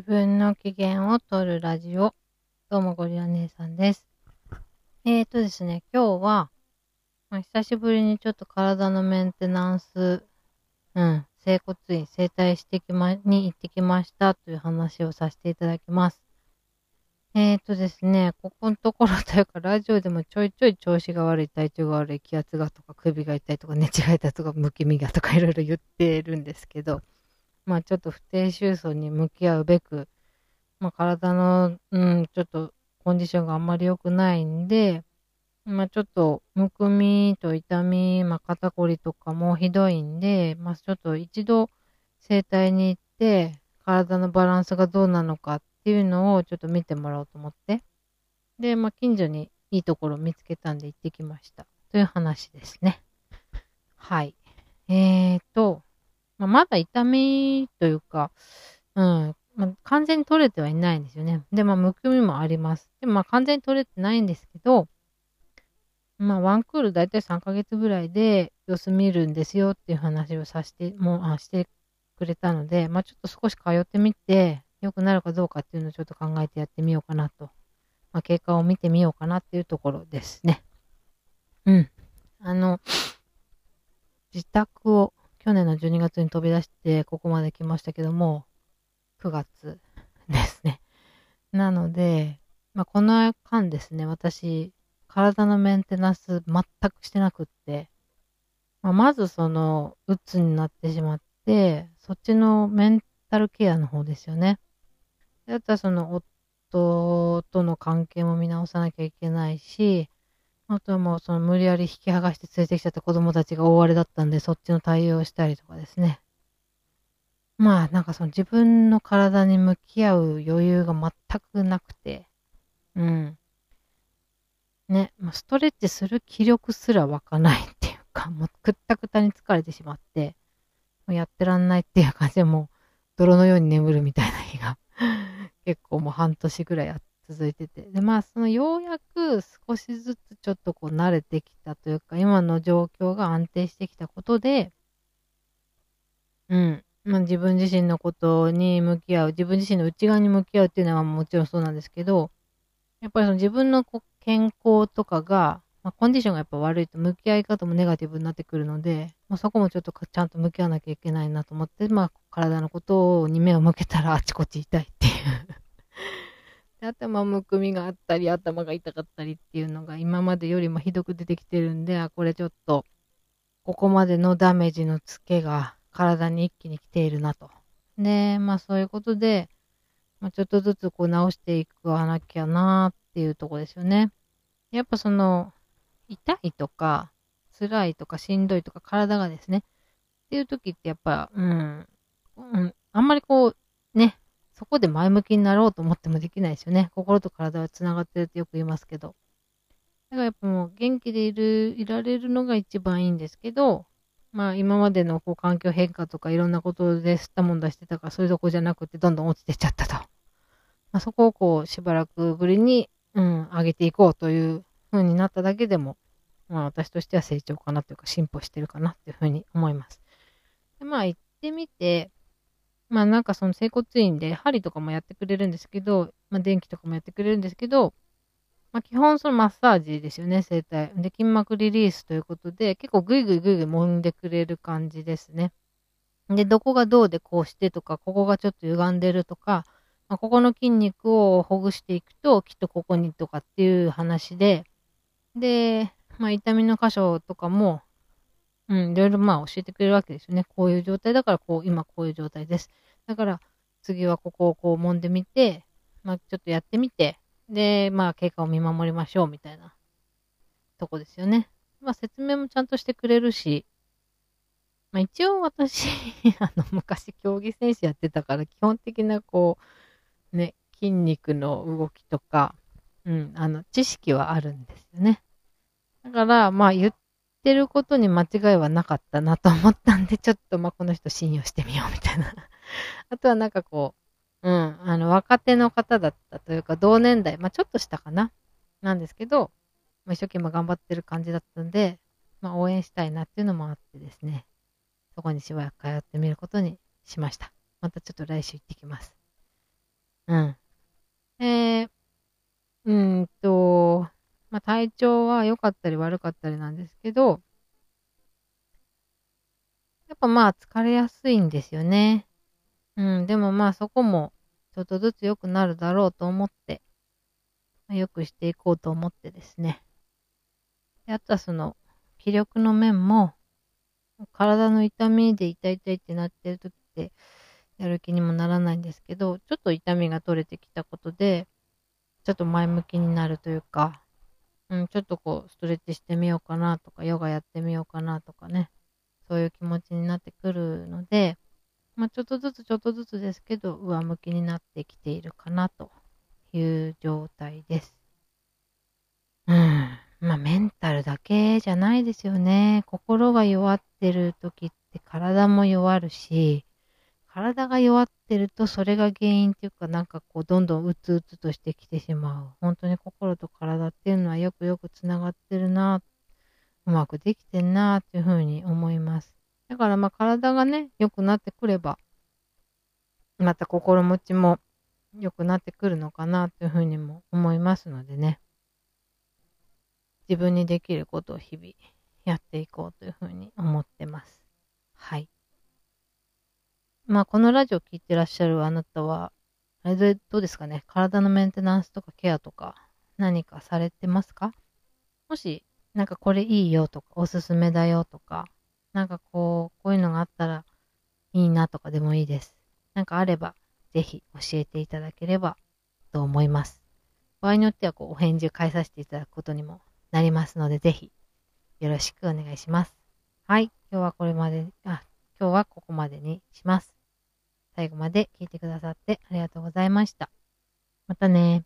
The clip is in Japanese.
自分の機嫌を取るラジオ。どうもゴリラ姉さんです。えーとですね、今日は、まあ、久しぶりにちょっと体のメンテナンス、うん、整骨院、整体してきま、に行ってきましたという話をさせていただきます。えーとですね、ここのところというか、ラジオでもちょいちょい調子が悪い、体調が悪い、気圧がとか、首が痛いとか、寝違えたとか、むきみがとかいろいろ言ってるんですけど、まあちょっと不定収束に向き合うべく、まあ体の、うん、ちょっとコンディションがあんまり良くないんで、まあちょっとむくみと痛み、まあ肩こりとかもひどいんで、まあちょっと一度整体に行って、体のバランスがどうなのかっていうのをちょっと見てもらおうと思って。で、まあ近所にいいところを見つけたんで行ってきました。という話ですね。はい。えーと、まあ、まだ痛みというか、うん、まあ、完全に取れてはいないんですよね。で、まあ、むくみもあります。でも、まあ、完全に取れてないんですけど、まあ、ワンクールだいたい3ヶ月ぐらいで様子見るんですよっていう話をさせて、もう、あしてくれたので、まあ、ちょっと少し通ってみて、良くなるかどうかっていうのをちょっと考えてやってみようかなと。まあ、経過を見てみようかなっていうところですね。うん。あの、自宅を去年の12月に飛び出してここまで来ましたけども、9月ですね。なので、まあ、この間ですね、私、体のメンテナンス全くしてなくって、まあ、まずその、うつになってしまって、そっちのメンタルケアの方ですよね。であとはその、夫との関係も見直さなきゃいけないし、あとはもうその無理やり引き剥がして連れてきちゃった子供たちが大荒れだったんで、そっちの対応をしたりとかですね。まあなんかその自分の体に向き合う余裕が全くなくて、うん。ね、ま、ストレッチする気力すら湧かないっていうか、もうくったくたに疲れてしまって、もうやってらんないっていう感じでもう泥のように眠るみたいな日が 結構もう半年ぐらいあって、続いてて。で、まあ、そのようやく少しずつちょっとこう慣れてきたというか、今の状況が安定してきたことで、うん。まあ、自分自身のことに向き合う、自分自身の内側に向き合うっていうのはもちろんそうなんですけど、やっぱりその自分のこう健康とかが、まあ、コンディションがやっぱ悪いと向き合い方もネガティブになってくるので、まあ、そこもちょっとちゃんと向き合わなきゃいけないなと思って、まあ、体のことに目を向けたらあちこち痛いっていう頭むくみがあったり、頭が痛かったりっていうのが今までよりもひどく出てきてるんで、あ、これちょっと、ここまでのダメージのツケが体に一気に来ているなと。で、まあそういうことで、まあ、ちょっとずつこう直していくわなきゃなっていうとこですよね。やっぱその、痛いとか、辛いとかしんどいとか体がですね、っていう時ってやっぱ、うん、うん、あんまりこう、ね、そこで前向きになろうと思ってもできないですよね。心と体は繋がってるってよく言いますけど。だからやっぱもう元気でいる、いられるのが一番いいんですけど、まあ今までのこう環境変化とかいろんなことで吸ったもんだしてたから、そういうとこじゃなくてどんどん落ちてっちゃったと。まあそこをこうしばらくぶりに、うん、上げていこうという風になっただけでも、まあ私としては成長かなというか進歩してるかなっていう風に思います。でまあ行ってみて、まあなんかその整骨院で針とかもやってくれるんですけど、まあ電気とかもやってくれるんですけど、まあ基本そのマッサージですよね、整体。で、筋膜リリースということで、結構グイグイグイグイ揉んでくれる感じですね。で、どこがどうでこうしてとか、ここがちょっと歪んでるとか、まあ、ここの筋肉をほぐしていくと、きっとここにとかっていう話で、で、まあ痛みの箇所とかも、うん、いろいろまあ教えてくれるわけですよね。こういう状態だから、こう、今こういう状態です。だから、次はここをこう揉んでみて、まあちょっとやってみて、で、まあ経過を見守りましょうみたいなとこですよね。まあ説明もちゃんとしてくれるし、まあ一応私、あの、昔競技選手やってたから、基本的なこう、ね、筋肉の動きとか、うん、あの、知識はあるんですよね。だから、まあ言っってることに間違いはなかったなと思ったんで、ちょっとまあこの人信用してみようみたいな。あとはなんかこう、うん、あの、若手の方だったというか、同年代、まあちょっとしたかな、なんですけど、まあ、一生懸命頑張ってる感じだったんで、まあ応援したいなっていうのもあってですね、そこにしばらく通ってみることにしました。またちょっと来週行ってきます。うん。えー、うんと、まあ、体調は良かったり悪かったりなんですけど、やっぱまあ疲れやすいんですよね。うん、でもまあそこもちょっとずつ良くなるだろうと思って、まあ、良くしていこうと思ってですね。であとはその気力の面も、体の痛みで痛い痛いってなってる時って、やる気にもならないんですけど、ちょっと痛みが取れてきたことで、ちょっと前向きになるというか、うん、ちょっとこう、ストレッチしてみようかなとか、ヨガやってみようかなとかね、そういう気持ちになってくるので、まあ、ちょっとずつちょっとずつですけど、上向きになってきているかなという状態です。うん。まあ、メンタルだけじゃないですよね。心が弱ってる時って体も弱るし、体が弱ってるとそれが原因っていうかなんかこうどんどんうつうつとしてきてしまう。本当に心と体っていうのはよくよくつながってるな、うまくできてんなっていうふうに思います。だからまあ体がね、良くなってくれば、また心持ちも良くなってくるのかなというふうにも思いますのでね。自分にできることを日々やっていこうというふうに思ってます。はい。まあ、このラジオ聴いてらっしゃるあなたは、あれでどうですかね？体のメンテナンスとかケアとか何かされてますか？もし、なんかこれいいよとか、おすすめだよとか、なんかこう、こういうのがあったらいいなとかでもいいです。なんかあれば、ぜひ教えていただければと思います。場合によってはこうお返事を返させていただくことにもなりますので、ぜひよろしくお願いします。はい。今日はこれまで、あ、今日はここまでにします。最後まで聞いてくださってありがとうございました。またね